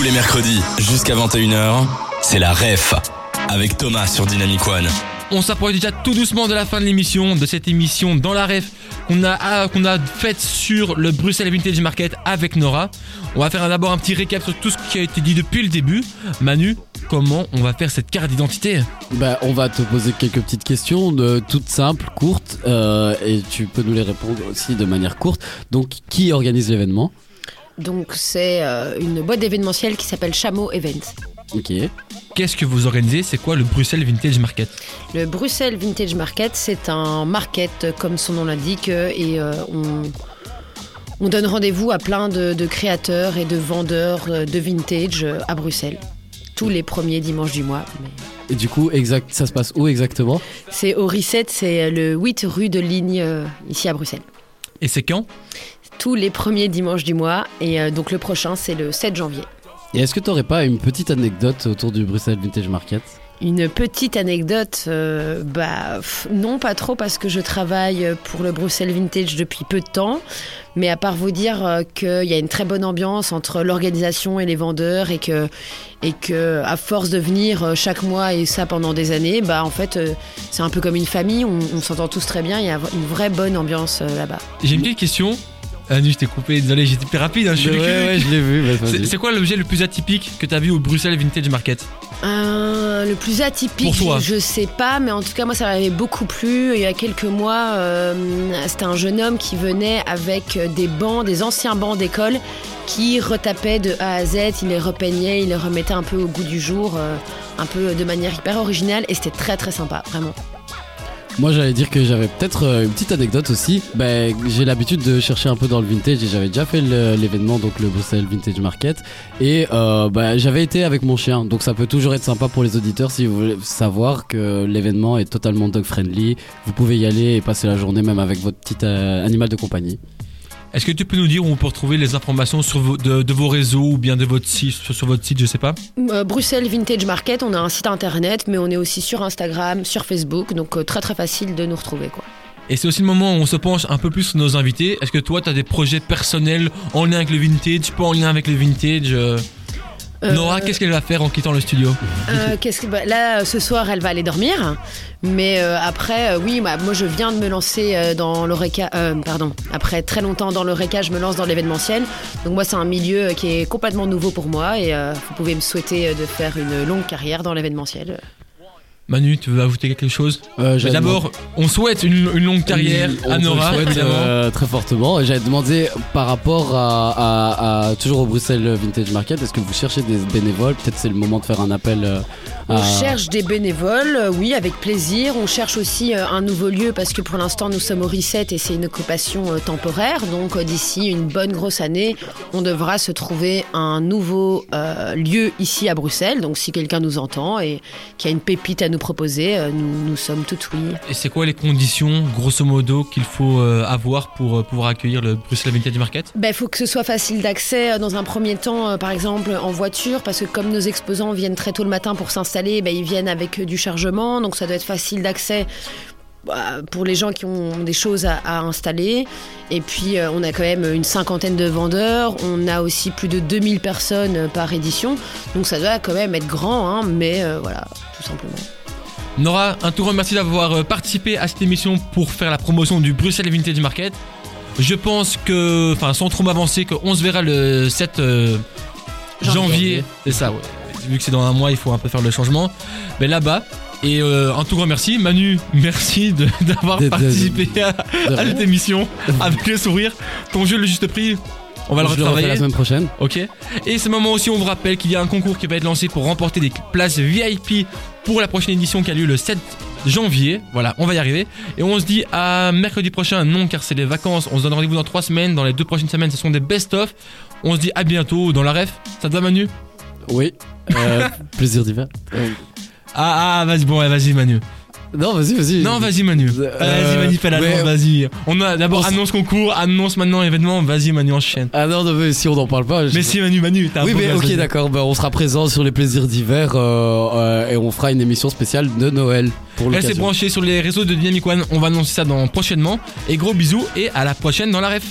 Tous les mercredis, jusqu'à 21h, c'est la REF, avec Thomas sur Dynamic One. On s'approche déjà tout doucement de la fin de l'émission, de cette émission dans la ref qu'on a, ah, qu'on a faite sur le Bruxelles Vintage Market avec Nora. On va faire d'abord un petit récap sur tout ce qui a été dit depuis le début. Manu, comment on va faire cette carte d'identité? Bah, on va te poser quelques petites questions, de, toutes simples, courtes, euh, et tu peux nous les répondre aussi de manière courte. Donc, qui organise l'événement? Donc c'est euh, une boîte d'événementiel qui s'appelle Chameau Events. Ok. Qu'est-ce que vous organisez? C'est quoi le Bruxelles Vintage Market? Le Bruxelles Vintage Market, c'est un market euh, comme son nom l'indique euh, et euh, on, on donne rendez-vous à plein de, de créateurs et de vendeurs de vintage à Bruxelles. Tous les premiers dimanches du mois. mais- Et du coup, exact, ça se passe où exactement? C'est au Reset, c'est le 8 rue de Ligne ici à Bruxelles. Et c'est quand? Tous les premiers dimanches du mois et euh, donc le prochain c'est le 7 janvier. Et est-ce que tu pas une petite anecdote autour du Bruxelles Vintage Market? Une petite anecdote, euh, bah pff, non pas trop parce que je travaille pour le Bruxelles Vintage depuis peu de temps, mais à part vous dire euh, qu'il y a une très bonne ambiance entre l'organisation et les vendeurs et que et que à force de venir euh, chaque mois et ça pendant des années, bah en fait euh, c'est un peu comme une famille, on, on s'entend tous très bien, il y a une vraie bonne ambiance euh, là-bas. J'ai une petite question. Manu, je t'ai coupé, désolé, j'étais plus rapide. hein, je suis Ouais, ouais, je l'ai vu. bah, vas-y. C'est- C'est quoi l'objet le plus atypique que t'as vu au Bruxelles Vintage Market? Euh, le plus atypique, Pour toi. je sais pas, mais en tout cas moi ça m'avait beaucoup plu. Il y a quelques mois, euh, c'était un jeune homme qui venait avec des bancs, des anciens bancs d'école, qui retapait de A à Z, il les repeignait, il les remettait un peu au goût du jour, euh, un peu de manière hyper originale, et c'était très très sympa, vraiment. Moi, j'allais dire que j'avais peut-être euh, une petite anecdote aussi. Ben, j'ai l'habitude de chercher un peu dans le vintage et j'avais déjà fait l'événement, donc le Bruxelles Vintage Market. Et ben, j'avais été avec mon chien, donc ça peut toujours être sympa pour les auditeurs si vous voulez savoir que l'événement est totalement dog friendly. Vous pouvez y aller et passer la journée même avec votre petit euh, animal de compagnie. Est-ce que tu peux nous dire où on peut retrouver les informations sur vos- de, de vos réseaux ou bien de votre site, sur, sur votre site, je sais pas? Euh, Bruxelles Vintage Market, on a un site internet, mais on est aussi sur Instagram, sur Facebook, donc euh, très très facile de nous retrouver quoi. Et c'est aussi le moment où on se penche un peu plus sur nos invités. Est-ce que toi, tu as des projets personnels en lien avec le vintage, pas en lien avec le vintage Euh, Nora, qu'est-ce qu'elle va faire en quittant le studio? Euh, qu'est-ce que bah, là ce soir elle va aller dormir. Mais euh, après euh, oui bah, moi je viens de me lancer euh, dans l'oreca euh, pardon. Après très longtemps dans l'oreca je me lance dans l'événementiel. Donc moi c'est un milieu euh, qui est complètement nouveau pour moi. Et euh, vous pouvez me souhaiter euh, de faire une longue carrière dans l'événementiel Manu, tu veux ajouter quelque chose Euh, D'abord, on souhaite une, une longue carrière On à Nora, souhaite, euh, très fortement. J'avais demandé par rapport à, à- à- toujours au Bruxelles Vintage Market, est-ce que vous cherchez des bénévoles? Peut-être c'est le moment de faire un appel. euh, on à- cherche des bénévoles euh, oui avec plaisir on cherche aussi un nouveau lieu parce que pour l'instant nous sommes au reset et c'est une occupation temporaire donc d'ici une bonne grosse année on devra se trouver un nouveau euh, lieu ici à Bruxelles. Donc si quelqu'un nous entend et qui a une pépite à nous proposer, euh, nous, nous sommes tout oui. Et c'est quoi les conditions, grosso modo, qu'il faut euh, avoir pour euh, pouvoir accueillir le Bruxelles Vintage Market? Il Ben, faut que ce soit facile d'accès dans un premier temps, par exemple en voiture, parce que comme nos exposants viennent très tôt le matin pour s'installer, ben, ils viennent avec du chargement, donc ça doit être facile d'accès bah, pour les gens qui ont des choses à, à installer. Et puis euh, on a quand même une cinquantaine de vendeurs, on a aussi plus de 2000 personnes par édition, donc ça doit quand même être grand, hein, mais euh, voilà, tout simplement. Nora, un tout grand merci d'avoir euh, participé à cette émission pour faire la promotion du Bruxelles Vintage Market. Je pense que, enfin, sans trop m'avancer, qu'on se verra le 7 euh, janvier. Janvier. C'est ça, ouais. Vu que c'est dans un mois, il faut un peu faire le changement. Mais là-bas. Et euh, un tout grand merci. Manu, merci d'avoir De- de- participé à, cette émission avec le sourire. Ton jeu, le juste prix, on va le retravailler. la semaine prochaine. Ok. Et ce moment aussi, on vous rappelle qu'il y a un concours qui va être lancé pour remporter des places VIP pour la prochaine édition qui a lieu le 7 janvier. Voilà, on va y arriver. Et on se dit à mercredi prochain, non, car c'est les vacances. On se donne rendez-vous dans trois semaines. Dans les deux prochaines semaines, ce sont des best-of. On se dit à bientôt dans la ref. Ça te va, Manu? Oui. Euh, plaisir d'y faire. Ah, ah, vas-y, bon, ouais, vas-y, Manu. Non, vas-y, vas-y. Non, vas-y, Manu. Euh, vas-y, Manu, fais la mais- vas-y. On a d'abord annonce concours, annonce maintenant événement. Vas-y, Manu, enchaîne. Ah non, non, mais si on n'en parle pas. je- Mais si, Manu, Manu, t'as un Oui, mais ok, d'accord. Bah, on sera présent sur les plaisirs d'hiver euh, euh, et on fera une émission spéciale de Noël pour Restez branchés sur les réseaux de Dynamic One. On va annoncer ça dans prochainement. Et gros bisous et à la prochaine dans la ref.